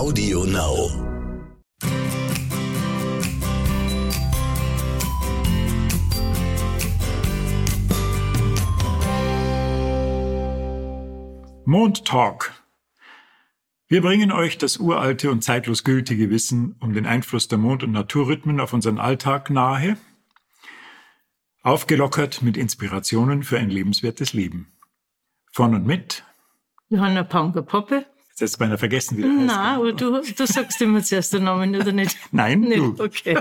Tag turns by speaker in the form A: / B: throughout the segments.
A: Audio Now.
B: Mond Talk. Wir bringen euch das uralte und zeitlos gültige Wissen um den Einfluss der Mond- und Naturrhythmen auf unseren Alltag nahe, aufgelockert mit Inspirationen für ein lebenswertes Leben. Von und mit
C: Johanna Panker-Poppe.
B: Jetzt hast du beinahe vergessen, wie du
C: Nein,
B: heißt.
C: du, du sagst immer zuerst den Namen, oder nicht?
B: Nein,
C: Nicht,
B: du.
C: okay.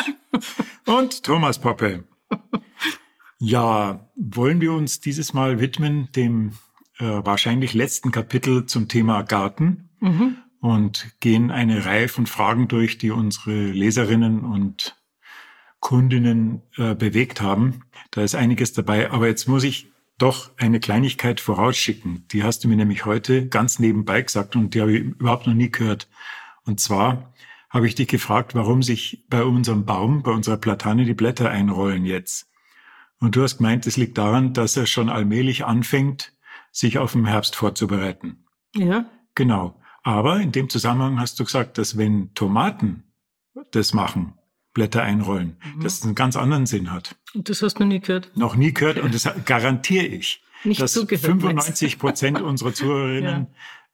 B: Und Thomas Poppe. Ja, wollen wir uns dieses Mal widmen dem äh, wahrscheinlich letzten Kapitel zum Thema Garten
C: Mhm.
B: und gehen eine Reihe von Fragen durch, die unsere Leserinnen und Kundinnen äh, bewegt haben. Da ist einiges dabei, aber jetzt muss ich doch eine Kleinigkeit vorausschicken. Die hast du mir nämlich heute ganz nebenbei gesagt und die habe ich überhaupt noch nie gehört. Und zwar habe ich dich gefragt, warum sich bei unserem Baum, bei unserer Platane die Blätter einrollen jetzt. Und du hast gemeint, es liegt daran, dass er schon allmählich anfängt, sich auf den Herbst vorzubereiten.
C: Ja,
B: Genau. Aber in dem Zusammenhang hast du gesagt, dass wenn Tomaten das machen, Blätter einrollen,
C: Mhm.
B: dass es einen ganz anderen Sinn hat.
C: und das hast du noch nie gehört.
B: Noch nie gehört und das garantiere ich,
C: Nicht
B: dass
C: zugehört,
B: 95 Prozent unserer Zuhörerinnen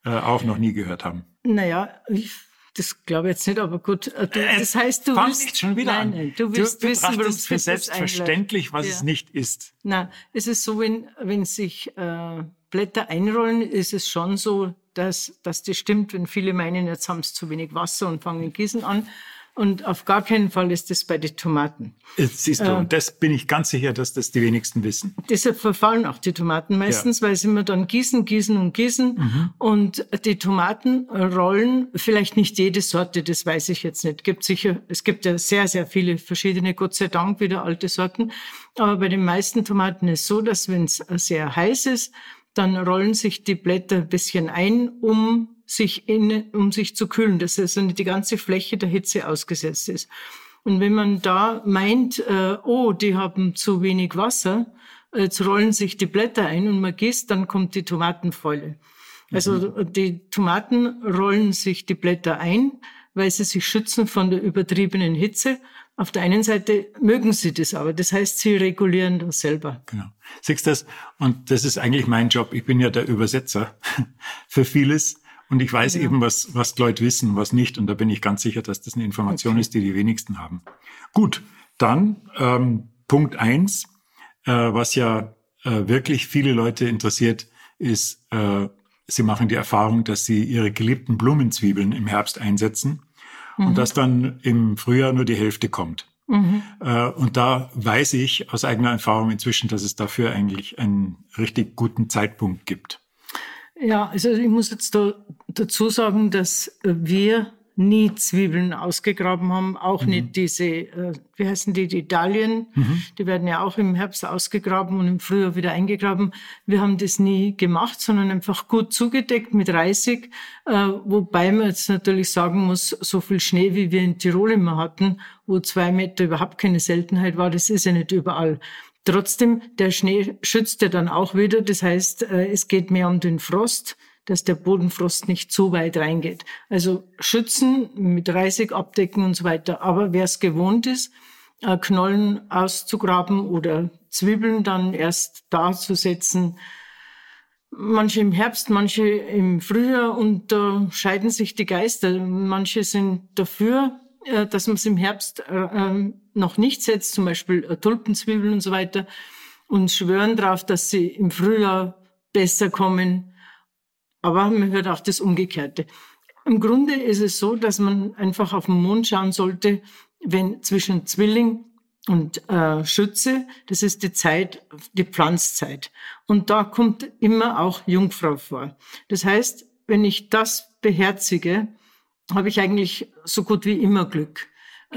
B: äh, auch noch nie gehört haben.
C: Naja, ich, das glaube ich jetzt nicht, aber gut. äh, Du,
B: Äh,
C: das heißt, du willst...
B: nicht schon wieder
C: nein. Nein, du willst
B: du
C: wissen, warum
B: betrachtest für
C: das
B: selbstverständlich, was
C: Ja.
B: es nicht ist.
C: Nein, es ist so, wenn, wenn sich äh, Blätter einrollen, ist es schon so, dass, dass das stimmt, wenn viele meinen, jetzt haben sie zu wenig Wasser und fangen Gießen an. Und auf gar keinen Fall ist das bei den Tomaten.
B: Jetzt siehst du,
C: Äh.
B: und das bin ich ganz sicher, dass das die wenigsten wissen.
C: Deshalb verfallen auch die Tomaten meistens, weil sie immer dann gießen, gießen und gießen.
B: Mhm.
C: Und die Tomaten rollen, vielleicht nicht jede Sorte, das weiß ich jetzt nicht. Gibt sicher, es gibt ja sehr, sehr viele verschiedene, Gott sei Dank, wieder alte Sorten. Aber bei den meisten Tomaten ist so, dass wenn es sehr heiß ist, dann rollen sich die Blätter ein bisschen ein, um sich in, um sich zu kühlen, dass also die ganze Fläche der Hitze ausgesetzt ist. Und wenn man da meint, äh, oh, die haben zu wenig Wasser, jetzt rollen sich die Blätter ein und man gießt, dann kommt die Tomatenfäule. Also die Tomaten rollen sich die Blätter ein, weil sie sich schützen von der übertriebenen Hitze. Auf der einen Seite mögen sie das aber, das heißt, sie regulieren das selber.
B: Genau. Siehst du das? Und das ist eigentlich mein Job. Ich bin ja der Übersetzer für vieles. Und ich weiß eben, was, was Leute wissen, was nicht. Und da bin ich ganz sicher, dass das eine Information
C: Okay.
B: ist, die die wenigsten haben. Gut, dann ähm, Punkt eins, äh, was ja äh, wirklich viele Leute interessiert, ist, äh, sie machen die Erfahrung, dass sie ihre geliebten Blumenzwiebeln im Herbst einsetzen und dass dann im Frühjahr nur die Hälfte kommt. Äh, Und da weiß ich aus eigener Erfahrung inzwischen, dass es dafür eigentlich einen richtig guten Zeitpunkt gibt.
C: Ja, also ich muss jetzt da dazu sagen, dass wir nie Zwiebeln ausgegraben haben, auch nicht diese, äh, wie heißen die, die Dahlien, die werden ja auch im Herbst ausgegraben und im Frühjahr wieder eingegraben. Wir haben das nie gemacht, sondern einfach gut zugedeckt mit Reisig, äh, wobei man jetzt natürlich sagen muss, so viel Schnee, wie wir in Tirol immer hatten, wo zwei Meter überhaupt keine Seltenheit war, das ist ja nicht überall. Trotzdem, der Schnee schützt ja dann auch wieder. Das heißt, äh, es geht mehr um den Frost, dass der Bodenfrost nicht zu weit reingeht. Also schützen, mit Reisig abdecken und so weiter. Aber wer es gewohnt ist, äh, Knollen auszugraben oder Zwiebeln dann erst da zu setzen, manche im Herbst, manche im Frühjahr und da scheiden sich die Geister. Manche sind dafür, äh, dass man es im Herbst äh, ähm, noch nicht setzt, zum Beispiel äh, Tulpenzwiebeln und so weiter, und schwören darauf, dass sie im Frühjahr besser kommen. Aber man hört auch das Umgekehrte. Im Grunde ist es so, dass man einfach auf den Mond schauen sollte, wenn zwischen Zwilling und äh, Schütze, das ist die Zeit, die Pflanzzeit. Und da kommt immer auch Jungfrau vor. Das heißt, wenn ich das beherzige, habe ich eigentlich so gut wie immer Glück.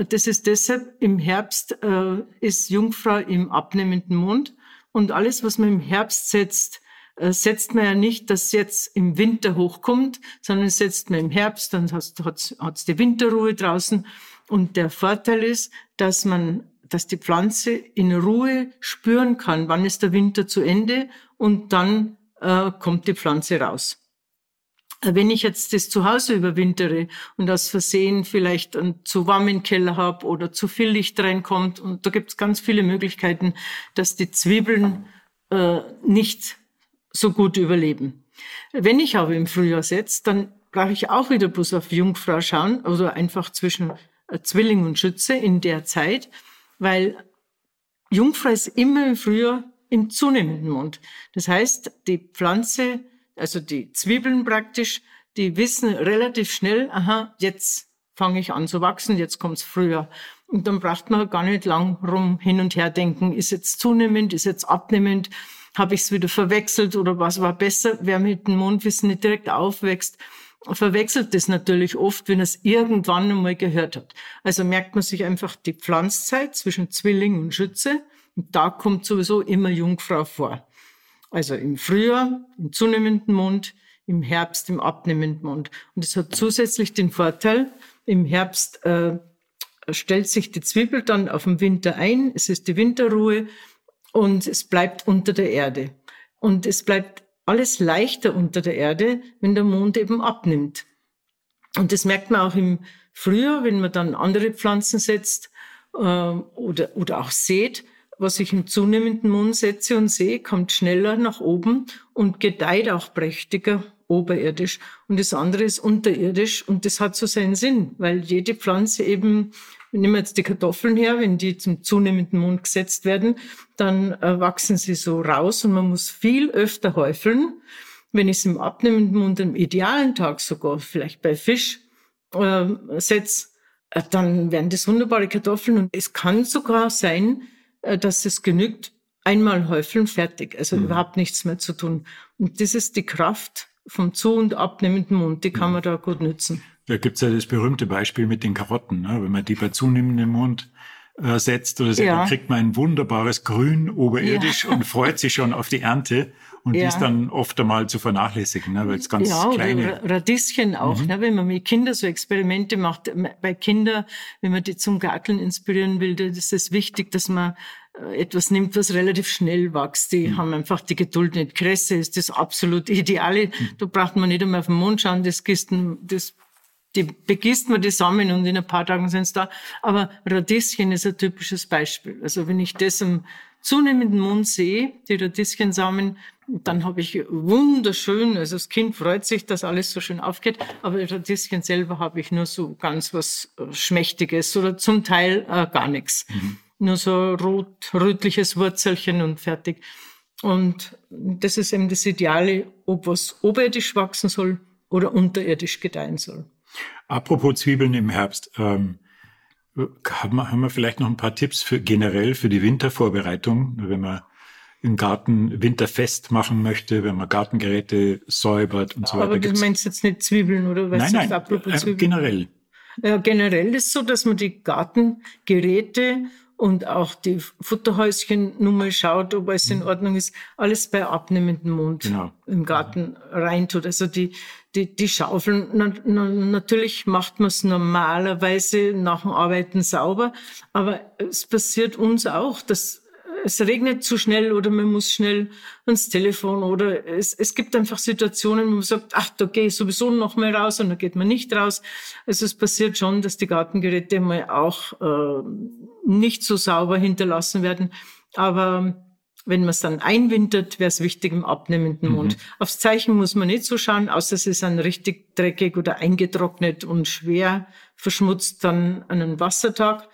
C: Das ist deshalb, im Herbst äh, ist Jungfrau im abnehmenden Mond und alles, was man im Herbst setzt, setzt man ja nicht, dass jetzt im Winter hochkommt, sondern setzt man im Herbst, dann hat es die Winterruhe draußen. Und der Vorteil ist, dass man, dass die Pflanze in Ruhe spüren kann, wann ist der Winter zu Ende und dann äh, kommt die Pflanze raus. Wenn ich jetzt das zu Hause überwintere und aus Versehen vielleicht einen zu warmen Keller habe oder zu viel Licht reinkommt, und da gibt es ganz viele Möglichkeiten, dass die Zwiebeln äh, nicht so gut überleben. Wenn ich aber im Frühjahr setze, dann brauche ich auch wieder bloß auf Jungfrau schauen oder einfach zwischen äh, Zwilling und Schütze in der Zeit, weil Jungfrau ist immer im Frühjahr im zunehmenden Mond. Das heißt, die Pflanze also die Zwiebeln praktisch, die wissen relativ schnell, aha, jetzt fange ich an zu wachsen, jetzt kommt's früher. Und dann braucht man gar nicht lang rum hin und her denken, ist jetzt zunehmend, ist jetzt abnehmend, habe ich es wieder verwechselt oder was war besser? Wer mit dem Mondwissen nicht direkt aufwächst, verwechselt das natürlich oft, wenn er es irgendwann einmal gehört hat. Also merkt man sich einfach die Pflanzzeit zwischen Zwilling und Schütze und da kommt sowieso immer Jungfrau vor. Also im Frühjahr im zunehmenden Mond, im Herbst im abnehmenden Mond. Und es hat zusätzlich den Vorteil, im Herbst äh, stellt sich die Zwiebel dann auf den Winter ein, es ist die Winterruhe und es bleibt unter der Erde. Und es bleibt alles leichter unter der Erde, wenn der Mond eben abnimmt. Und das merkt man auch im Frühjahr, wenn man dann andere Pflanzen setzt äh, oder, oder auch sät, was ich im zunehmenden Mond setze und sehe, kommt schneller nach oben und gedeiht auch prächtiger oberirdisch. Und das andere ist unterirdisch und das hat so seinen Sinn, weil jede Pflanze eben, nehmen wir jetzt die Kartoffeln her, wenn die zum zunehmenden Mond gesetzt werden, dann äh, wachsen sie so raus und man muss viel öfter häufeln. Wenn ich es im abnehmenden Mond am idealen Tag sogar vielleicht bei Fisch äh, setze, äh, dann werden das wunderbare Kartoffeln und es kann sogar sein, äh, dass es genügt, einmal häufeln, fertig. Also mhm. überhaupt nichts mehr zu tun. Und das ist die Kraft vom zu- und abnehmenden Mund, die kann man da gut nutzen.
B: Da gibt's ja das berühmte Beispiel mit den Karotten. Ne? Wenn man die bei zunehmendem Mund äh, setzt oder so, ja. dann kriegt man ein wunderbares Grün oberirdisch ja. und freut sich schon auf die Ernte. Und ja. die ist dann oft einmal zu vernachlässigen, ne, weil es ganz ja, kleine...
C: Radieschen auch, mhm. ne, wenn man mit Kindern so Experimente macht. Bei Kindern, wenn man die zum Garteln inspirieren will, das ist es wichtig, dass man äh, etwas nimmt, was relativ schnell wächst. Die mhm. haben einfach die Geduld nicht. Kresse ist das absolut Ideale. Mhm. Da braucht man nicht einmal auf den Mond schauen, das, Gisten, das die begießt man die Samen und in ein paar Tagen sind sie da. Aber Radieschen ist ein typisches Beispiel. Also wenn ich das im zunehmenden Mund sehe, die Radieschensamen, dann habe ich wunderschön, also das Kind freut sich, dass alles so schön aufgeht, aber Radieschen selber habe ich nur so ganz was äh, Schmächtiges oder zum Teil äh, gar nichts. Mhm. Nur so rot, rötliches Wurzelchen und fertig. Und das ist eben das Ideale, ob was oberirdisch wachsen soll oder unterirdisch gedeihen soll.
B: Apropos Zwiebeln im Herbst, ähm, haben, wir, haben wir vielleicht noch ein paar Tipps für generell für die Wintervorbereitung, wenn man im Garten winterfest machen möchte, wenn man Gartengeräte säubert und so weiter.
C: Aber du meinst jetzt nicht Zwiebeln oder
B: was? Nein, nein, apropos äh, Zwiebeln? generell.
C: Ja, generell ist so, dass man die Gartengeräte und auch die Futterhäuschen nur mal schaut, ob alles in mhm. Ordnung ist, alles bei abnehmendem Mond genau. im Garten reintut. Also die, die, die Schaufeln, na, na, natürlich macht man es normalerweise nach dem Arbeiten sauber, aber es passiert uns auch, dass es regnet zu schnell oder man muss schnell ans Telefon oder es, es gibt einfach Situationen, wo man sagt, ach, da gehe ich sowieso noch mal raus und da geht man nicht raus. Also es passiert schon, dass die Gartengeräte mal auch äh, nicht so sauber hinterlassen werden. Aber wenn man es dann einwintert, wäre es wichtig im abnehmenden Mund. Mhm. Aufs Zeichen muss man nicht so schauen, außer sie sind richtig dreckig oder eingetrocknet und schwer verschmutzt dann an einem Wassertag.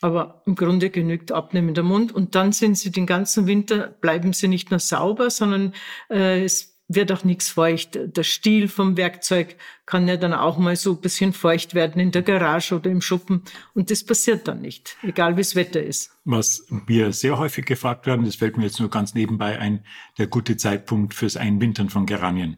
C: Aber im Grunde genügt abnehmender Mund. Und dann sind sie den ganzen Winter, bleiben sie nicht nur sauber, sondern äh, es wird auch nichts feucht. Der Stiel vom Werkzeug kann ja dann auch mal so ein bisschen feucht werden in der Garage oder im Schuppen. Und das passiert dann nicht, egal wie das Wetter ist.
B: Was wir sehr häufig gefragt werden, das fällt mir jetzt nur ganz nebenbei ein, der gute Zeitpunkt fürs Einwintern von Geranien.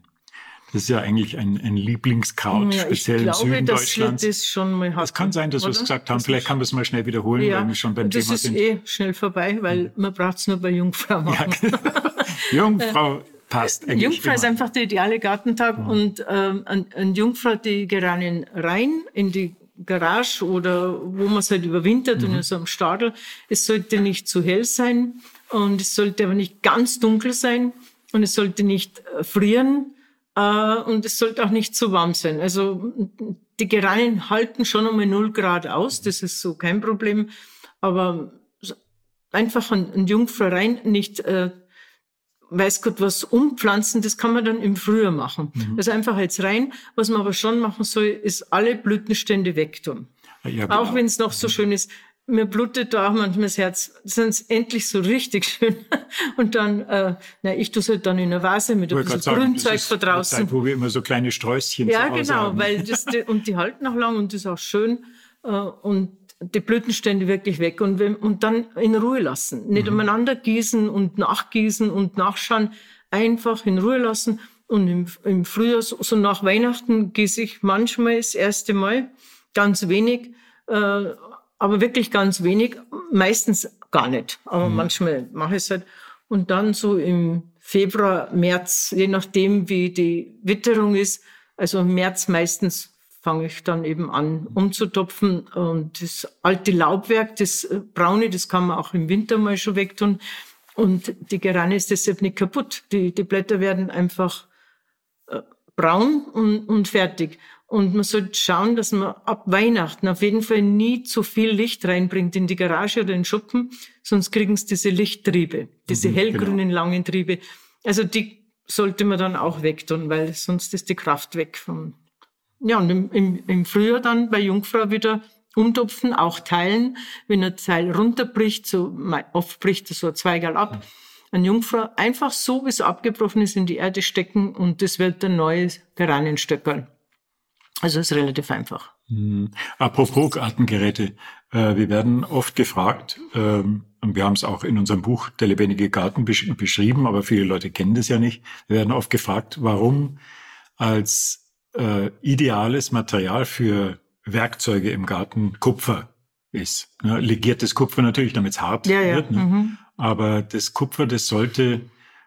B: Das ist ja eigentlich ein, ein Lieblingskraut, ja, speziell glaube, im Süden Deutschlands.
C: Das, schon mal
B: hatten, das kann sein, dass wir es gesagt haben. Das Vielleicht kann man es mal schnell wiederholen, ja, weil wir schon beim Thema sind.
C: Das ist eh schnell vorbei, weil man braucht es nur bei Jungfrau machen. Ja,
B: Jungfrau passt
C: eigentlich Jungfrau immer. ist einfach der ideale Gartentag ja. und ähm, ein, ein Jungfrau, die Geranien rein in die Garage oder wo man es halt überwintert mhm. und in so einem Stadel. Es sollte nicht zu hell sein und es sollte aber nicht ganz dunkel sein und es sollte nicht äh, frieren äh, und es sollte auch nicht zu warm sein. Also die Geranien halten schon einmal 0 Grad aus, das ist so kein Problem. Aber einfach ein, ein Jungfrau rein, nicht äh, weiß Gott was umpflanzen, das kann man dann im Frühjahr machen. Mhm. Also einfach jetzt rein. Was man aber schon machen soll, ist alle Blütenstände wegtun. Ja, genau. Auch wenn es noch so mhm. schön ist. Mir blutet da auch manchmal das Herz. Sonst endlich so richtig schön. Und dann, äh, na, ich tue es halt dann in einer Vase mit ein bisschen Grünzeug von draußen. Zeit,
B: wo wir immer so kleine Sträußchen
C: Ja, genau, haben. weil das, und die halten auch lang und das ist auch schön. Äh, und die Blütenstände wirklich weg und, und dann in Ruhe lassen. Nicht mhm. umeinander gießen und nachgießen und nachschauen. Einfach in Ruhe lassen. Und im, im Frühjahr, so, so nach Weihnachten, gieße ich manchmal das erste Mal ganz wenig, äh, aber wirklich ganz wenig, meistens gar nicht. Aber mhm. manchmal mache ich es halt. Und dann so im Februar, März, je nachdem, wie die Witterung ist, also im März meistens fange ich dann eben an umzutopfen. Und das alte Laubwerk, das äh, braune, das kann man auch im Winter mal schon wegtun. Und die Gerane ist deshalb nicht kaputt. Die, die Blätter werden einfach äh, braun und, und fertig. Und man sollte schauen, dass man ab Weihnachten auf jeden Fall nie zu viel Licht reinbringt in die Garage oder in den Schuppen, sonst kriegen es diese Lichttriebe, diese mhm, hellgrünen genau. langen Triebe. Also die sollte man dann auch wegtun, weil sonst ist die Kraft weg vom, ja, und im, im, im Frühjahr dann bei Jungfrau wieder umtopfen, auch teilen. Wenn ein Teil runterbricht, so, oft bricht so ein Zweigerl ab, ein Jungfrau einfach so, wie es abgebrochen ist, in die Erde stecken und das wird ein neues Geranienstöckerl. Also ist relativ einfach.
B: Mhm. Apropos Gartengeräte. Äh, wir werden oft gefragt, ähm, und wir haben es auch in unserem Buch Der lebendige Garten besch beschrieben, aber viele Leute kennen das ja nicht. Wir werden oft gefragt, warum als äh, ideales Material für Werkzeuge im Garten Kupfer ist. Ne? Legiertes Kupfer natürlich, damit es hart ja, wird. Ja. Ne? Mhm. Aber das Kupfer, das sollte,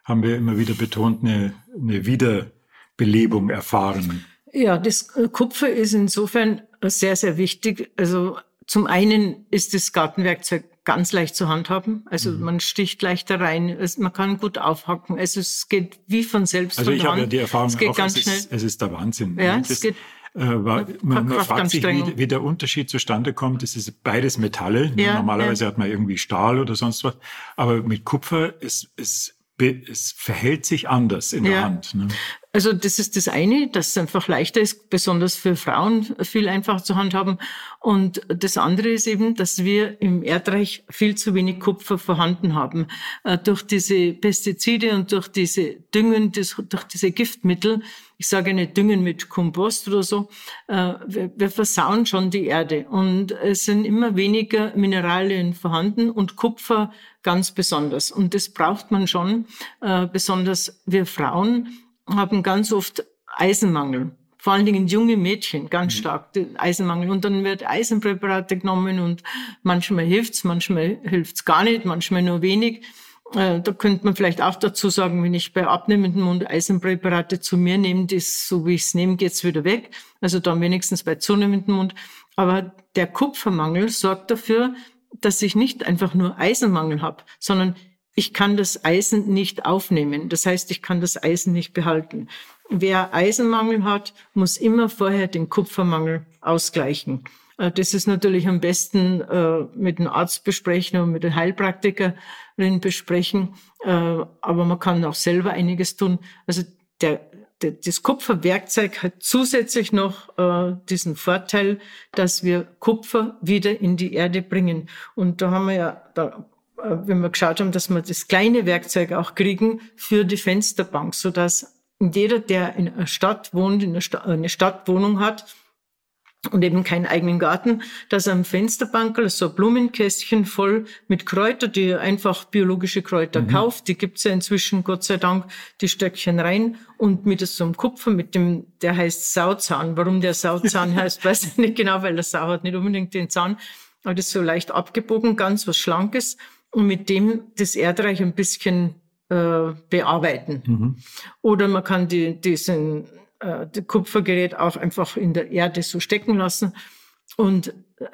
B: haben wir immer wieder betont, eine, eine Wiederbelebung erfahren.
C: Ja, das äh, Kupfer ist insofern sehr, sehr wichtig. Also zum einen ist das Gartenwerkzeug ganz leicht zu handhaben. Also mhm. man sticht leichter rein, es, man kann gut aufhacken. Also es geht wie von selbst.
B: Also
C: ich
B: habe ja die Erfahrung, es geht auch, ganz es schnell. Ist, es ist der Wahnsinn.
C: Ja, das, es geht.
B: Äh, war, man, man fragt sich, wie, wie, der Unterschied zustande kommt. Es ist beides Metalle. Ja, Normalerweise ja. hat man irgendwie Stahl oder sonst was. Aber mit Kupfer ist, ist es verhält sich anders in ja. der Hand. Ne?
C: Also das ist das eine, dass es einfach leichter ist, besonders für Frauen viel einfacher zu handhaben. Und das andere ist eben, dass wir im Erdreich viel zu wenig Kupfer vorhanden haben. Äh, durch diese Pestizide und durch diese Düngen, durch diese Giftmittel, ich sage nicht Düngen mit Kompost oder so, äh, wir versauen schon die Erde. Und es sind immer weniger Mineralien vorhanden und Kupfer ganz besonders. Und das braucht man schon, äh, besonders wir Frauen haben ganz oft Eisenmangel. Vor allen Dingen junge Mädchen, ganz mhm. stark Eisenmangel. Und dann wird Eisenpräparate genommen und manchmal hilft's, manchmal hilft's gar nicht, manchmal nur wenig. Äh, da könnte man vielleicht auch dazu sagen, wenn ich bei abnehmendem Mund Eisenpräparate zu mir nehme, das, so wie ich es nehme, geht's wieder weg. Also dann wenigstens bei zunehmendem Mund. Aber der Kupfermangel sorgt dafür, dass ich nicht einfach nur Eisenmangel habe, sondern ich kann das Eisen nicht aufnehmen. Das heißt, ich kann das Eisen nicht behalten. Wer Eisenmangel hat, muss immer vorher den Kupfermangel ausgleichen. Äh, das ist natürlich am besten äh, mit dem Arzt besprechen und mit der Heilpraktikerin besprechen. Äh, aber man kann auch selber einiges tun. Also der, das Kupferwerkzeug hat zusätzlich noch diesen Vorteil, dass wir Kupfer wieder in die Erde bringen. Und da haben wir ja, da wenn wir geschaut haben, dass wir das kleine Werkzeug auch kriegen für die Fensterbank, so dass jeder, der in einer Stadt wohnt, in einer Stadt, eine Stadtwohnung hat und eben keinen eigenen Garten, dass er am Fensterbank so ein Blumenkästchen voll mit Kräuter, die einfach biologische Kräuter mhm. kauft, die gibt's ja inzwischen, Gott sei Dank, die Stöckchen rein und mit so einem Kupfer, mit dem, der heißt Sauzahn. Warum der Sauzahn heißt, weiß ich nicht genau, weil der Sau hat nicht unbedingt den Zahn, aber das ist so leicht abgebogen, ganz was Schlankes und mit dem das Erdreich ein bisschen äh, bearbeiten. Mhm. Oder man kann die, diesen äh, die Kupfergerät auch einfach in der Erde so stecken lassen. Und äh,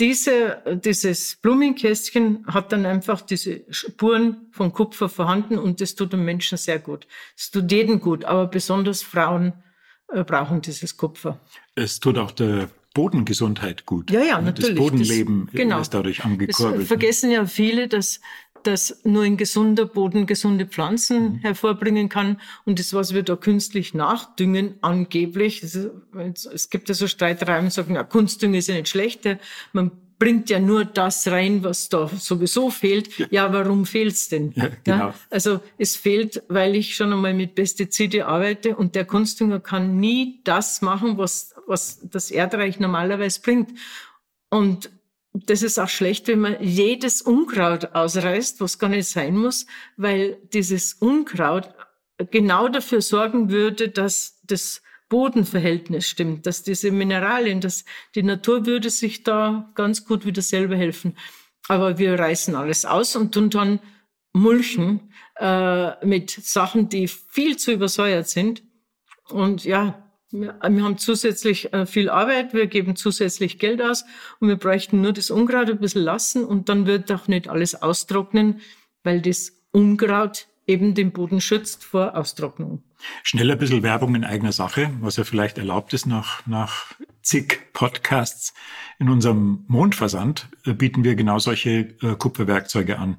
C: diese, dieses Blumenkästchen hat dann einfach diese Spuren von Kupfer vorhanden und das tut dem Menschen sehr gut. Es tut jedem gut, aber besonders Frauen äh, brauchen dieses Kupfer.
B: Es tut auch der Bodengesundheit gut.
C: Ja, ja, natürlich.
B: Das Bodenleben das,
C: genau.
B: ist dadurch angekurbelt.
C: Das vergessen ja viele, dass dass nur ein gesunder Boden gesunde Pflanzen mhm. hervorbringen kann. Und das, was wir da künstlich nachdüngen, angeblich, es gibt ja so Streitereien, die sagen, ja, Kunstdünger ist ja nicht schlecht, man bringt ja nur das rein, was da sowieso fehlt. Ja, ja warum fehlt's denn? Ja, genau. Ja, also es fehlt, weil ich schon einmal mit Pestizide arbeite und der Kunstdünger kann nie das machen, was, was das Erdreich normalerweise bringt. Und das ist auch schlecht, wenn man jedes Unkraut ausreißt, was gar nicht sein muss, weil dieses Unkraut genau dafür sorgen würde, dass das Bodenverhältnis stimmt, dass diese Mineralien, dass die Natur würde sich da ganz gut wieder selber helfen. Aber wir reißen alles aus und tun dann mulchen äh, mit Sachen, die viel zu übersäuert sind. Und ja, wir haben zusätzlich äh, viel Arbeit, wir geben zusätzlich Geld aus und wir bräuchten nur das Unkraut ein bisschen lassen und dann wird auch nicht alles austrocknen, weil das Unkraut eben den Boden schützt vor Austrocknung.
B: Schnell ein bisschen Werbung in eigener Sache, was ja vielleicht erlaubt ist nach, nach zig Podcasts. In unserem Mondversand äh, bieten wir genau solche äh, Kupferwerkzeuge an.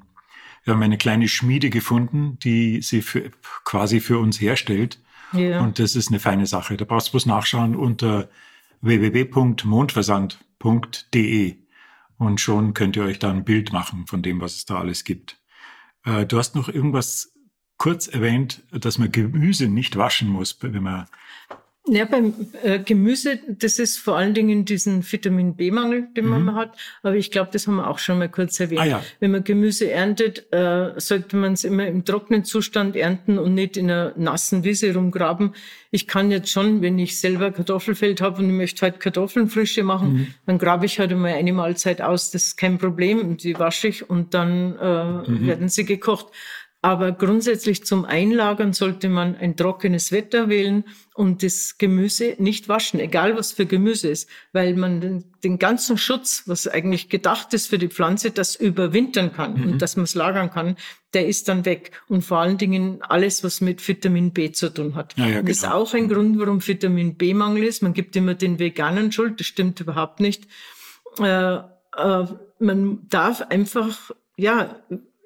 B: Wir haben eine kleine Schmiede gefunden, die sie für, quasi für uns herstellt ja. Und das ist eine feine Sache. Da brauchst du bloß nachschauen unter www.mondversand.de und schon könnt ihr euch da ein Bild machen von dem, was es da alles gibt. Äh, du hast noch irgendwas kurz erwähnt, dass man Gemüse nicht waschen muss, wenn man
C: ja, beim äh, Gemüse, das ist vor allen Dingen diesen Vitamin B-Mangel, den mhm. man hat. Aber ich glaube, das haben wir auch schon mal kurz erwähnt. Ah, ja. Wenn man Gemüse erntet, äh, sollte man es immer im trockenen Zustand ernten und nicht in einer nassen Wiese rumgraben. Ich kann jetzt schon, wenn ich selber Kartoffelfeld habe und ich möchte halt Kartoffeln frische machen, mhm. dann grabe ich halt immer eine Mahlzeit aus. Das ist kein Problem. Die wasche ich und dann äh, mhm. werden sie gekocht. Aber grundsätzlich zum Einlagern sollte man ein trockenes Wetter wählen und das Gemüse nicht waschen, egal was für Gemüse ist, weil man den, den ganzen Schutz, was eigentlich gedacht ist für die Pflanze, das überwintern kann mhm. und dass man es lagern kann, der ist dann weg. Und vor allen Dingen alles, was mit Vitamin B zu tun hat. Ja, ja, genau. Das ist auch ein Grund, warum Vitamin B-Mangel ist. Man gibt immer den Veganern Schuld, das stimmt überhaupt nicht. Äh, äh, man darf einfach, ja,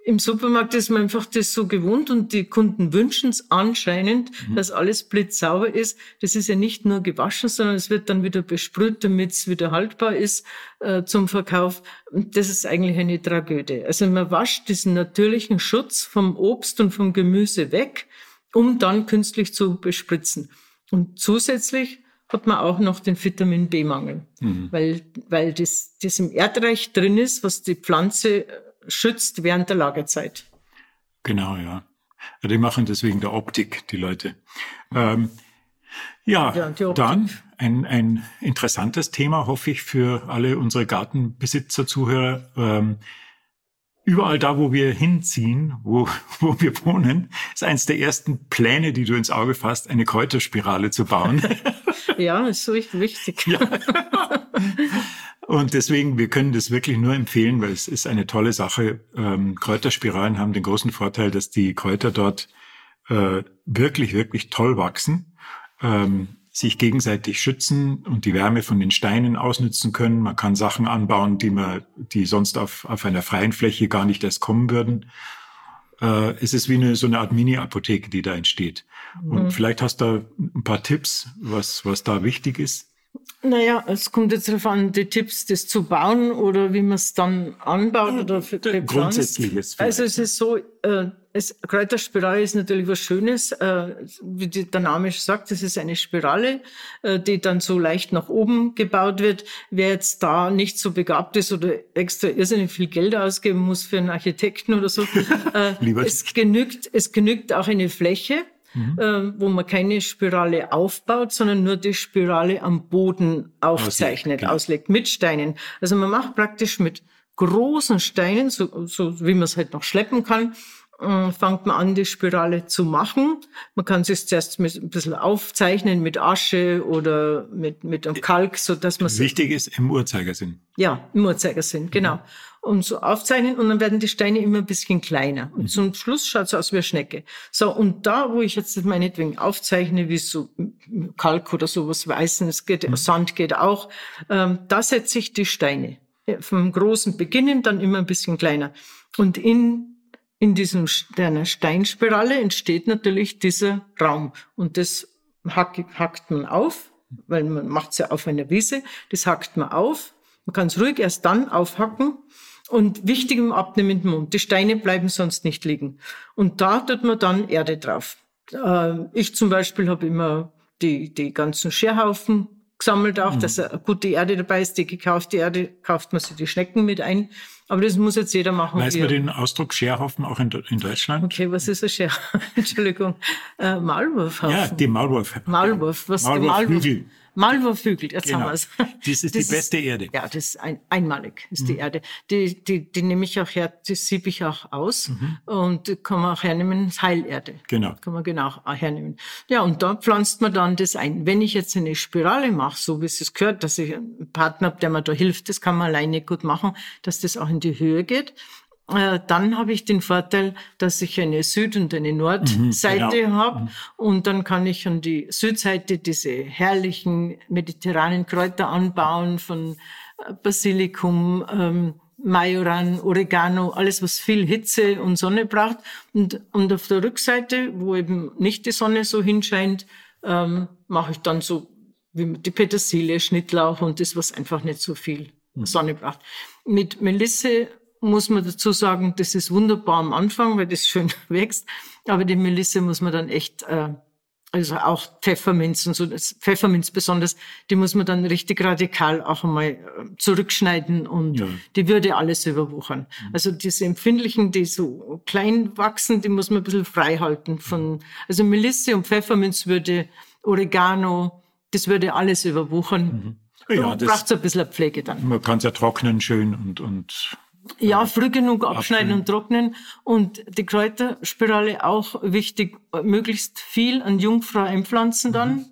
C: im Supermarkt ist man einfach das so gewohnt und die Kunden wünschen es anscheinend, mhm. dass alles blitzsauber ist. Das ist ja nicht nur gewaschen, sondern es wird dann wieder besprüht, damit es wieder haltbar ist äh, zum Verkauf. Das ist eigentlich eine Tragödie. Also man wascht diesen natürlichen Schutz vom Obst und vom Gemüse weg, um dann künstlich zu bespritzen. Und zusätzlich hat man auch noch den Vitamin B-Mangel, mhm. weil, weil das, das im Erdreich drin ist, was die Pflanze schützt während der Lagezeit.
B: Genau, ja. Die machen das wegen der Optik, die Leute. Ähm, ja, ja dann ein, ein interessantes Thema, hoffe ich, für alle unsere Gartenbesitzer, Zuhörer. Ähm, überall da, wo wir hinziehen, wo, wo wir wohnen, ist eines der ersten Pläne, die du ins Auge fasst, eine Kräuterspirale zu bauen.
C: ja, ist so wichtig. Ja.
B: Und deswegen, wir können das wirklich nur empfehlen, weil es ist eine tolle Sache. Ähm, Kräuterspiralen haben den großen Vorteil, dass die Kräuter dort äh, wirklich, wirklich toll wachsen, ähm, sich gegenseitig schützen und die Wärme von den Steinen ausnützen können. Man kann Sachen anbauen, die man, die sonst auf, auf einer freien Fläche gar nicht erst kommen würden. Äh, es ist wie eine, so eine Art Mini-Apotheke, die da entsteht. Mhm. Und vielleicht hast du ein paar Tipps, was, was da wichtig ist.
C: Naja, es kommt jetzt darauf an, die Tipps, das zu bauen oder wie man es dann anbaut oder
B: bepflanzt. Grundsätzlich ist
C: Also es ist so, äh, es, Kräuterspirale ist natürlich was Schönes. Äh, wie der Name schon sagt, es ist eine Spirale, äh, die dann so leicht nach oben gebaut wird. Wer jetzt da nicht so begabt ist oder extra irrsinnig viel Geld ausgeben muss für einen Architekten oder so, äh, es genügt, es genügt auch eine Fläche mhm. äh, wo man keine Spirale aufbaut, sondern nur die Spirale am Boden aufzeichnet, auslegt, auslegt mit Steinen. Also man macht praktisch mit großen Steinen, so, so wie man es halt noch schleppen kann, fängt man an, die Spirale zu machen. Man kann sich zuerst mit, ein bisschen aufzeichnen mit Asche oder mit, mit einem Kalk, so dass man
B: Wichtig ist im Uhrzeigersinn.
C: Ja, im Uhrzeigersinn, genau. Mhm. Und so aufzeichnen und dann werden die Steine immer ein bisschen kleiner. Und mhm. zum Schluss schaut es aus wie eine Schnecke. So, und da, wo ich jetzt meinetwegen aufzeichne, wie so Kalk oder sowas Weißen, es geht, mhm. Sand geht auch, ähm, da setze ich die Steine. Vom großen Beginnen dann immer ein bisschen kleiner. Und in in diesem einer Steinspirale entsteht natürlich dieser Raum. Und das hack, hackt man auf, weil man macht es ja auf einer Wiese. Das hackt man auf. Man kann es ruhig erst dann aufhacken. Und wichtig im abnehmenden Mund. Die Steine bleiben sonst nicht liegen. Und da tut man dann Erde drauf. Äh, ich zum Beispiel habe immer die, die ganzen Scherhaufen gesammelt auch, mhm. dass eine gute Erde dabei ist. Die gekaufte Erde kauft man sich die Schnecken mit ein. Aber das muss jetzt jeder machen.
B: Weiß man den Ausdruck Scherhaufen auch in, in, Deutschland?
C: Okay, was ist ein Scherhaufen? Entschuldigung. Äh, Maulwurfhaufen.
B: Ja, die Maulwurf.
C: Maulwurf. Was
B: Maulwurfhügel.
C: Maulwurf Malverfügelt, jetzt genau. haben wir es.
B: Das ist das die beste
C: ist,
B: Erde.
C: Ja, das ist ein, einmalig, ist mhm. die Erde. Die, die, die nehme ich auch her, die siebe ich auch aus mhm. und kann man auch hernehmen, Heilerde.
B: Genau.
C: Kann man genau hernehmen. Ja, und da pflanzt man dann das ein. Wenn ich jetzt eine Spirale mache, so wie es es gehört, dass ich einen Partner habe, der mir da hilft, das kann man alleine gut machen, dass das auch in die Höhe geht. Äh, dann habe ich den Vorteil, dass ich eine Süd- und eine Nordseite mhm, genau. habe. Mhm. Und dann kann ich an die Südseite diese herrlichen mediterranen Kräuter anbauen von äh, Basilikum, ähm, Majoran, Oregano, alles, was viel Hitze und Sonne braucht. Und, und auf der Rückseite, wo eben nicht die Sonne so hinscheint, ähm, mache ich dann so wie die Petersilie, Schnittlauch und das, was einfach nicht so viel mhm. Sonne braucht. Mit Melisse muss man dazu sagen, das ist wunderbar am Anfang, weil das schön wächst. Aber die Melisse muss man dann echt, äh, also auch Pfefferminz und so, Pfefferminz besonders, die muss man dann richtig radikal auch einmal äh, zurückschneiden und ja. die würde alles überwuchern. Mhm. Also diese empfindlichen, die so klein wachsen, die muss man ein bisschen frei halten von, also Melisse und Pfefferminz würde, Oregano, das würde alles überwuchern. Mhm. Ja, braucht so ein bisschen Pflege dann.
B: Man kann es ja trocknen schön und, und
C: ja, früh genug abschneiden und trocknen. Und die Kräuterspirale auch wichtig, möglichst viel an Jungfrau einpflanzen dann. Mhm.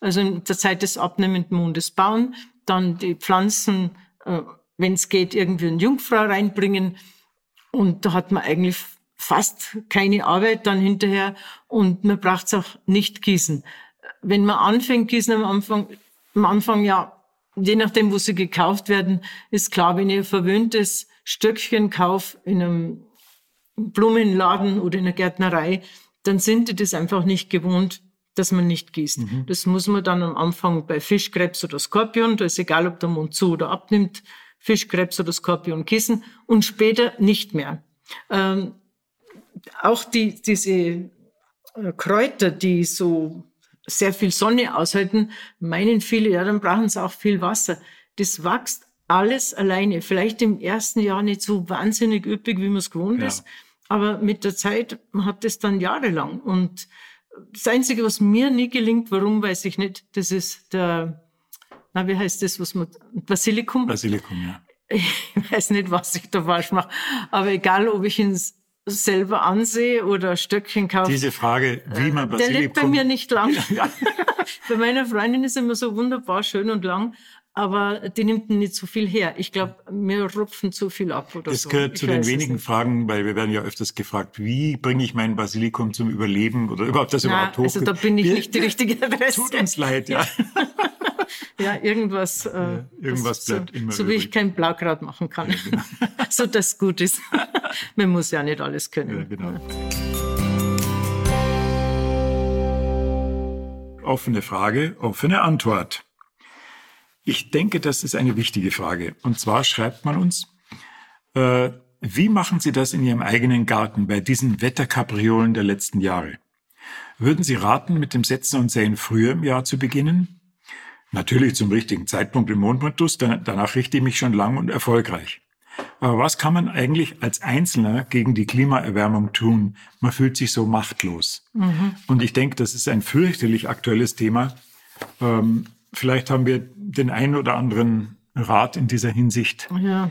C: Also in der Zeit des abnehmenden Mondes bauen. Dann die Pflanzen, äh, wenn es geht, irgendwie in Jungfrau reinbringen. Und da hat man eigentlich fast keine Arbeit dann hinterher. Und man braucht es auch nicht gießen. Wenn man anfängt, gießen am Anfang, am Anfang ja, je nachdem, wo sie gekauft werden, ist klar, wenn ihr verwöhntes Stöckchen kauf in einem Blumenladen oder in einer Gärtnerei, dann sind die das einfach nicht gewohnt, dass man nicht gießt. Mhm. Das muss man dann am Anfang bei Fischkrebs oder Skorpion, da ist egal, ob der Mund zu oder abnimmt, Fischkrebs oder Skorpion gießen und später nicht mehr. Ähm, auch die, diese äh, Kräuter, die so sehr viel Sonne aushalten, meinen viele, ja, dann brauchen sie auch viel Wasser. Das wächst alles alleine. Vielleicht im ersten Jahr nicht so wahnsinnig üppig, wie man es gewohnt ja. ist. Aber mit der Zeit hat es dann jahrelang. Und das Einzige, was mir nie gelingt, warum weiß ich nicht, das ist der, na, wie heißt das, was man, Basilikum?
B: Basilikum, ja.
C: Ich weiß nicht, was ich da falsch mache. Aber egal, ob ich ihn selber ansehe oder Stöckchen kaufe.
B: Diese Frage, wie man Basilikum...
C: Der lebt bei mir nicht lang. bei meiner Freundin ist er immer so wunderbar schön und lang aber die nimmt nicht so viel her. Ich glaube, wir rupfen zu viel ab oder
B: das
C: so.
B: gehört ich zu den wenigen Fragen, weil wir werden ja öfters gefragt, wie bringe ich mein Basilikum zum Überleben oder überhaupt das Na, überhaupt hoch.
C: Also da bin ich nicht die richtige Adresse.
B: Tut uns leid, ja.
C: Ja, irgendwas. Äh,
B: ja, irgendwas
C: das,
B: bleibt so, immer
C: So wie ich kein Blaugrad machen kann. Ja, genau. so dass gut ist. Man muss ja nicht alles können. Ja, genau.
B: Offene Frage, offene Antwort. Ich denke, das ist eine wichtige Frage. Und zwar schreibt man uns, äh, wie machen Sie das in Ihrem eigenen Garten bei diesen Wetterkapriolen der letzten Jahre? Würden Sie raten, mit dem Setzen und Säen früher im Jahr zu beginnen? Natürlich zum richtigen Zeitpunkt im Mondmodus, danach richte ich mich schon lang und erfolgreich. Aber was kann man eigentlich als Einzelner gegen die Klimaerwärmung tun? Man fühlt sich so machtlos. Mhm. Und ich denke, das ist ein fürchterlich aktuelles Thema. Ähm, Vielleicht haben wir den einen oder anderen Rat in dieser Hinsicht.
C: Ja.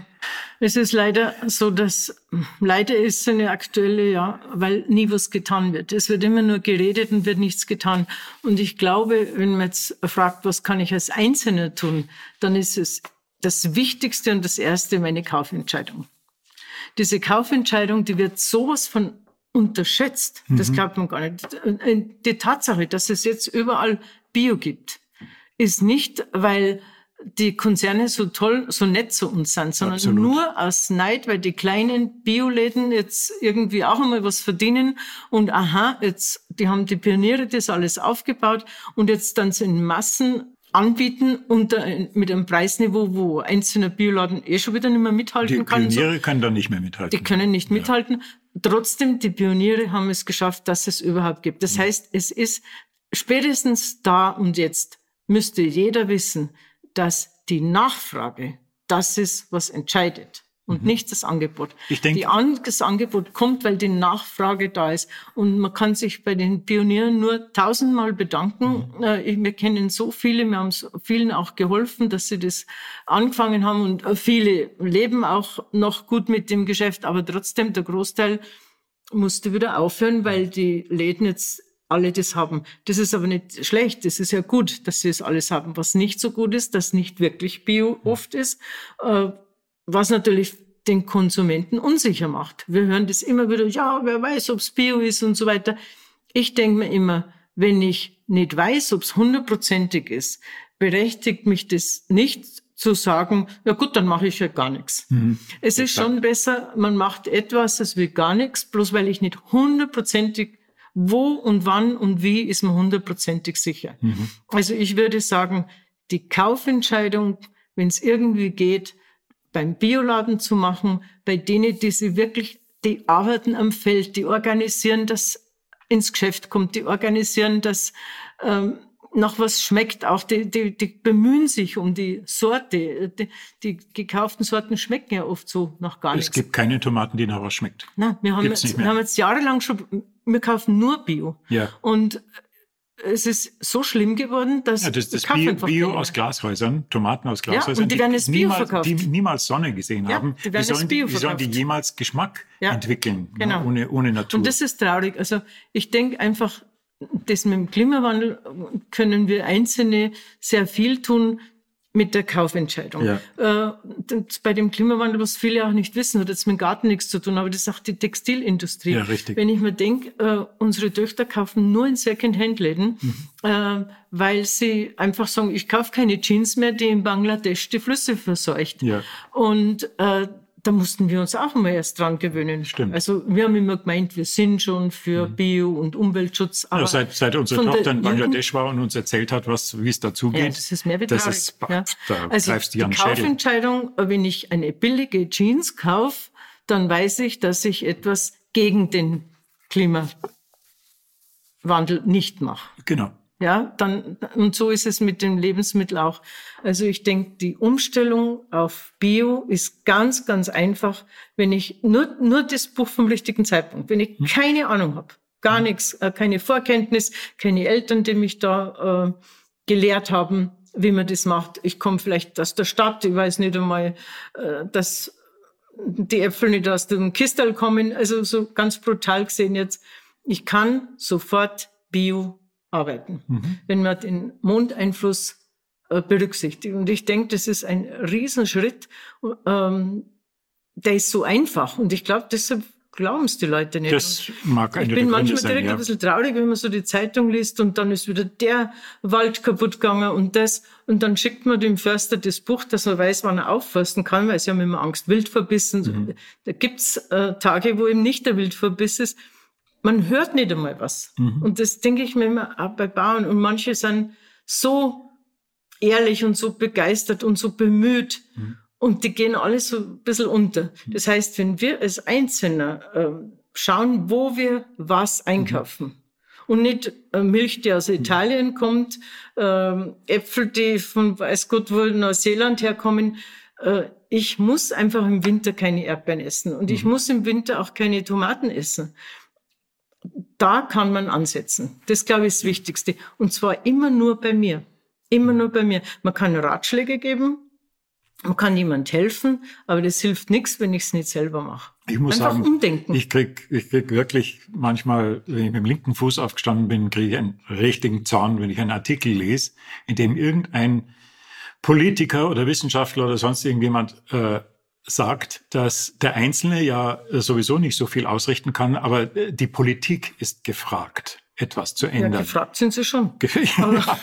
C: Es ist leider so, dass leider ist eine aktuelle, ja, weil nie was getan wird. Es wird immer nur geredet und wird nichts getan. Und ich glaube, wenn man jetzt fragt, was kann ich als Einzelner tun, dann ist es das Wichtigste und das Erste meine Kaufentscheidung. Diese Kaufentscheidung, die wird sowas von unterschätzt. Das mhm. glaubt man gar nicht. Die Tatsache, dass es jetzt überall Bio gibt, ist nicht, weil die Konzerne so toll, so nett zu uns sind, sondern Absolut. nur aus Neid, weil die kleinen Bioläden jetzt irgendwie auch einmal was verdienen und aha, jetzt, die haben die Pioniere das alles aufgebaut und jetzt dann so in Massen anbieten unter, mit einem Preisniveau, wo einzelner Bioladen eh schon wieder nicht mehr mithalten
B: die
C: kann.
B: Die Pioniere so. können da nicht mehr mithalten.
C: Die können nicht mithalten. Ja. Trotzdem, die Pioniere haben es geschafft, dass es überhaupt gibt. Das ja. heißt, es ist spätestens da und jetzt müsste jeder wissen, dass die Nachfrage das ist, was entscheidet und mhm. nicht das Angebot. Ich denke, das Angebot kommt, weil die Nachfrage da ist. Und man kann sich bei den Pionieren nur tausendmal bedanken. Mhm. Äh, wir kennen so viele, wir haben vielen auch geholfen, dass sie das angefangen haben und äh, viele leben auch noch gut mit dem Geschäft, aber trotzdem der Großteil musste wieder aufhören, weil die Läden jetzt alle das haben. Das ist aber nicht schlecht. Das ist ja gut, dass sie es alles haben. Was nicht so gut ist, dass nicht wirklich Bio oft ist, äh, was natürlich den Konsumenten unsicher macht. Wir hören das immer wieder, ja, wer weiß, ob es Bio ist und so weiter. Ich denke mir immer, wenn ich nicht weiß, ob es hundertprozentig ist, berechtigt mich das nicht zu sagen, ja gut, dann mache ich ja gar nichts. Mhm. Es ist schon besser, man macht etwas, als wie gar nichts, bloß weil ich nicht hundertprozentig wo und wann und wie ist man hundertprozentig sicher. Mhm. Also ich würde sagen, die Kaufentscheidung, wenn es irgendwie geht, beim Bioladen zu machen, bei denen, die sie wirklich, die arbeiten am Feld, die organisieren, dass ins Geschäft kommt, die organisieren, dass ähm, noch was schmeckt. Auch die, die, die bemühen sich um die Sorte. Die, die gekauften Sorten schmecken ja oft so noch gar
B: nichts. Es gibt keine Tomaten, die nach was schmeckt.
C: Nein, wir haben, jetzt, wir haben jetzt jahrelang schon, wir kaufen nur Bio.
B: Ja.
C: Und es ist so schlimm geworden, dass
B: ja, das, das Bio, Bio aus Glashäusern, Tomaten aus Glashäusern, ja,
C: und die, werden es Bio
B: niemals,
C: verkauft.
B: die niemals Sonne gesehen
C: ja,
B: haben.
C: Die werden
B: wie, sollen
C: Bio
B: die, wie sollen die jemals Geschmack ja, entwickeln
C: genau.
B: ne, ohne, ohne Natur?
C: Und das ist traurig. Also ich denke einfach, das mit dem Klimawandel können wir Einzelne sehr viel tun mit der Kaufentscheidung. Ja. Äh, bei dem Klimawandel, was viele auch nicht wissen, hat jetzt mit dem Garten nichts zu tun, aber das auch die Textilindustrie.
B: Ja, richtig.
C: Wenn ich mir denke, äh, unsere Töchter kaufen nur in Second-Hand-Läden, mhm. äh, weil sie einfach sagen, ich kaufe keine Jeans mehr, die in Bangladesch die Flüsse verseucht.
B: Ja.
C: Und äh, da mussten wir uns auch mal erst dran gewöhnen.
B: Stimmt.
C: Also wir haben immer gemeint, wir sind schon für mhm. Bio- und Umweltschutz.
B: Aber ja, seit, seit unsere Tochter in Bangladesch war und uns erzählt hat, was, wie es dazu geht. Ja,
C: das ist mehr wie das ist,
B: ja. Da
C: also
B: greifst
C: du die Kaufentscheidung, wenn ich eine billige Jeans kaufe, dann weiß ich, dass ich etwas gegen den Klimawandel nicht mache.
B: Genau.
C: Ja, dann, und so ist es mit den Lebensmitteln auch. Also ich denke, die Umstellung auf Bio ist ganz, ganz einfach, wenn ich nur, nur das Buch vom richtigen Zeitpunkt, wenn ich hm. keine Ahnung habe, gar hm. nichts, äh, keine Vorkenntnis, keine Eltern, die mich da äh, gelehrt haben, wie man das macht. Ich komme vielleicht aus der Stadt, ich weiß nicht einmal, äh, dass die Äpfel nicht aus dem Kistel kommen, also so ganz brutal gesehen jetzt. Ich kann sofort Bio arbeiten, mhm. wenn man den Mondeinfluss äh, berücksichtigt. Und ich denke, das ist ein Riesenschritt. Ähm, der ist so einfach. Und ich glaube, deshalb glauben es die Leute nicht.
B: Das mag Ich
C: bin manchmal
B: sein,
C: direkt
B: ja.
C: ein bisschen traurig, wenn man so die Zeitung liest und dann ist wieder der Wald kaputt gegangen und das. Und dann schickt man dem Förster das Buch, dass er weiß, wann er aufforsten kann, weil sie haben immer Angst, Wildverbissen. Mhm. Da gibt's äh, Tage, wo eben nicht der Wildverbiss ist man hört nicht einmal was. Mhm. Und das denke ich mir immer auch bei Bauern. Und manche sind so ehrlich und so begeistert und so bemüht. Mhm. Und die gehen alle so ein bisschen unter. Mhm. Das heißt, wenn wir als Einzelner äh, schauen, wo wir was einkaufen, mhm. und nicht äh, Milch, die aus mhm. Italien kommt, äh, Äpfel, die von weiß Gott wo Neuseeland herkommen, äh, ich muss einfach im Winter keine Erdbeeren essen und ich mhm. muss im Winter auch keine Tomaten essen da kann man ansetzen. Das, glaube ich, ist das Wichtigste. Und zwar immer nur bei mir. Immer nur bei mir. Man kann Ratschläge geben, Man kann niemand helfen, aber das hilft nichts, wenn ich es nicht selber mache.
B: Ich muss
C: Einfach
B: sagen,
C: umdenken.
B: ich krieg, ich krieg wirklich manchmal, wenn ich mit dem linken Fuß aufgestanden bin, kriege ich einen richtigen Zorn, wenn ich einen Artikel lese, in dem irgendein Politiker oder Wissenschaftler oder sonst irgendjemand äh, sagt, dass der Einzelne ja sowieso nicht so viel ausrichten kann, aber äh, die Politik ist gefragt etwas zu ändern. Ja,
C: gefragt sind sie schon. aber,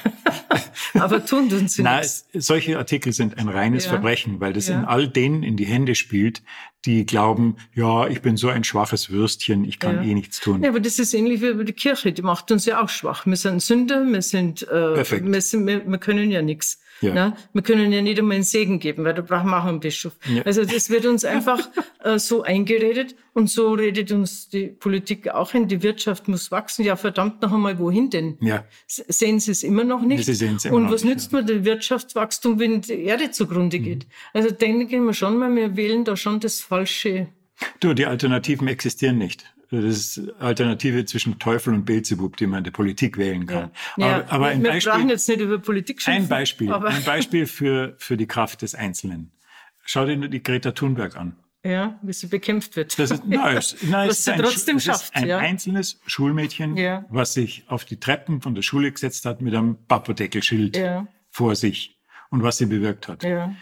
C: aber tun tun sie
B: Na, nichts. solche Artikel sind ein reines ja. Verbrechen, weil das ja. in all denen in die Hände spielt, die glauben, ja, ich bin so ein schwaches Würstchen, ich kann ja. eh nichts tun.
C: Ja, aber das ist ähnlich wie über die Kirche, die macht uns ja auch schwach. Wir sind Sünder, wir sind, äh, wir, sind wir, wir können ja nichts. Ja. Na, wir können ja nicht einmal einen Segen geben, weil da brauchen wir auch einen Bischof. Ja. Also das wird uns einfach äh, so eingeredet und so redet uns die Politik auch hin. Die Wirtschaft muss wachsen. Ja, verdammt noch einmal, wohin denn? Ja. Sehen Sie es immer noch nicht? Sie sehen es immer und was nicht, nützt ja. mir das Wirtschaftswachstum, wenn die Erde zugrunde geht? Mhm. Also denken wir schon mal, wir wählen da schon das falsche.
B: Du, die Alternativen existieren nicht. Das ist Alternative zwischen Teufel und Beelzebub, die man in der Politik wählen kann.
C: Ja. Aber, ja, aber ein wir Beispiel, brauchen jetzt nicht über Politik
B: schimpfen. Ein Beispiel, ein Beispiel für, für die Kraft des Einzelnen. Schau dir die Greta Thunberg an.
C: Ja, wie sie bekämpft wird.
B: Das ist, nein, es, nein,
C: was sie ein, trotzdem schafft.
B: ein ja. einzelnes Schulmädchen, ja. was sich auf die Treppen von der Schule gesetzt hat mit einem Papodeckelschild ja. vor sich und was sie bewirkt hat. Ja.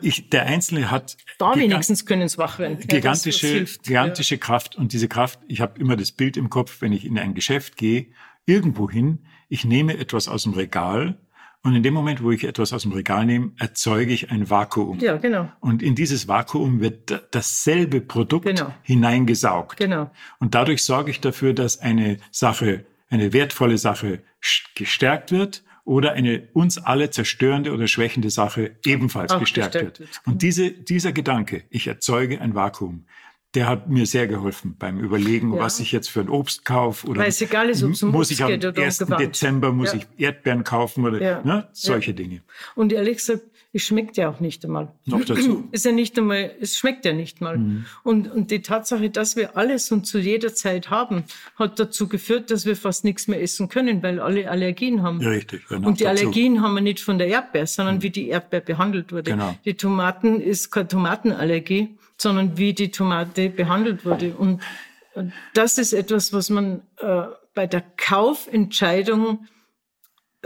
B: Ich, der Einzelne hat
C: da wenigstens können es wach werden.
B: Gigantische, ja, gigantische ja. Kraft und diese Kraft. Ich habe immer das Bild im Kopf, wenn ich in ein Geschäft gehe, irgendwo hin, ich nehme etwas aus dem Regal und in dem Moment, wo ich etwas aus dem Regal nehme, erzeuge ich ein Vakuum.
C: Ja, genau.
B: Und in dieses Vakuum wird dasselbe Produkt genau. hineingesaugt.
C: Genau.
B: Und dadurch sorge ich dafür, dass eine Sache, eine wertvolle Sache gestärkt wird oder eine uns alle zerstörende oder schwächende Sache ebenfalls Auch gestärkt, gestärkt wird. wird. Und diese, dieser Gedanke, ich erzeuge ein Vakuum, der hat mir sehr geholfen beim Überlegen, ja. was ich jetzt für ein Obst kaufe oder
C: Weil es egal ist,
B: muss ich am 1. Dezember muss ja. ich Erdbeeren kaufen oder ja. ne, solche Dinge.
C: Und ehrlich gesagt, es schmeckt ja auch nicht einmal.
B: Noch dazu.
C: Ist ja nicht einmal, es schmeckt ja nicht mal. Mhm. Und, und die Tatsache, dass wir alles und zu jeder Zeit haben, hat dazu geführt, dass wir fast nichts mehr essen können, weil alle Allergien haben.
B: Richtig.
C: Genau, und die dazu. Allergien haben wir nicht von der Erdbeer, sondern mhm. wie die Erdbeer behandelt wurde. Genau. Die Tomaten ist keine Tomatenallergie, sondern wie die Tomate behandelt wurde. Und das ist etwas, was man äh, bei der Kaufentscheidung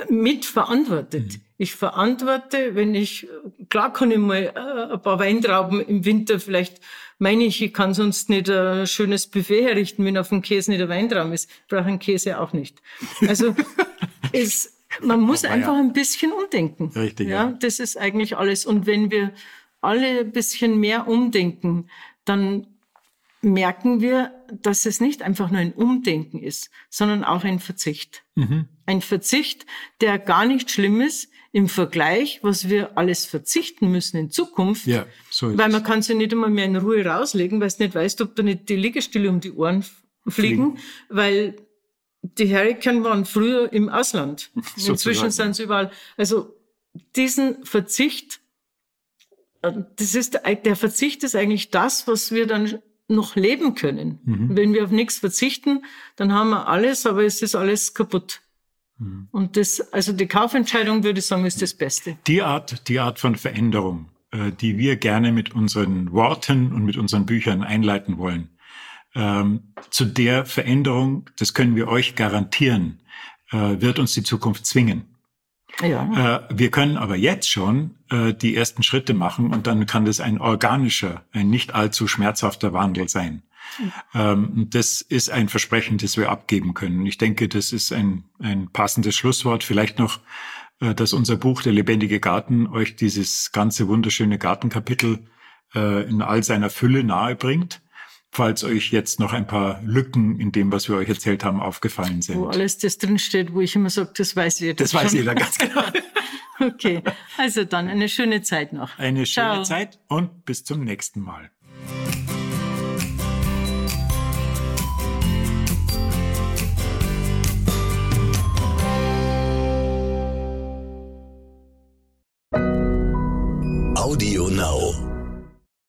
C: mitverantwortet. Mhm. Ich verantworte, wenn ich, klar kann ich mal äh, ein paar Weintrauben im Winter, vielleicht meine ich, ich kann sonst nicht ein schönes Buffet herrichten, wenn auf dem Käse nicht ein Weintraum ist. Ich brauche einen Käse auch nicht. Also es, man muss Aber einfach ja. ein bisschen umdenken.
B: Richtig.
C: Ja, ja, das ist eigentlich alles. Und wenn wir alle ein bisschen mehr umdenken, dann merken wir, dass es nicht einfach nur ein Umdenken ist, sondern auch ein Verzicht. Mhm. Ein Verzicht, der gar nicht schlimm ist im Vergleich, was wir alles verzichten müssen in Zukunft. Ja, so weil man kann sie nicht einmal mehr in Ruhe rauslegen, weil du nicht weißt, ob da nicht die Liegestühle um die Ohren fliegen, fliegen. weil die Hurricane waren früher im Ausland. Inzwischen sind sie überall. Also diesen Verzicht, äh, das ist, der Verzicht ist eigentlich das, was wir dann noch leben können. Mhm. Wenn wir auf nichts verzichten, dann haben wir alles, aber es ist alles kaputt. Mhm. Und das, also die Kaufentscheidung würde ich sagen, ist das Beste.
B: Die Art, die Art von Veränderung, äh, die wir gerne mit unseren Worten und mit unseren Büchern einleiten wollen, ähm, zu der Veränderung, das können wir euch garantieren, äh, wird uns die Zukunft zwingen. Ja. Äh, wir können aber jetzt schon äh, die ersten Schritte machen und dann kann das ein organischer, ein nicht allzu schmerzhafter Wandel sein. Mhm. das ist ein Versprechen, das wir abgeben können. Ich denke, das ist ein, ein passendes Schlusswort. Vielleicht noch, äh, dass unser Buch Der lebendige Garten euch dieses ganze wunderschöne Gartenkapitel in all seiner Fülle nahe bringt falls euch jetzt noch ein paar Lücken in dem, was wir euch erzählt haben, aufgefallen sind.
C: Wo alles das drinsteht, wo ich immer sage, das weiß jeder.
B: Das schon. weiß jeder ganz genau.
C: okay, also dann eine schöne Zeit noch.
B: Eine schöne Ciao. Zeit und bis zum nächsten Mal.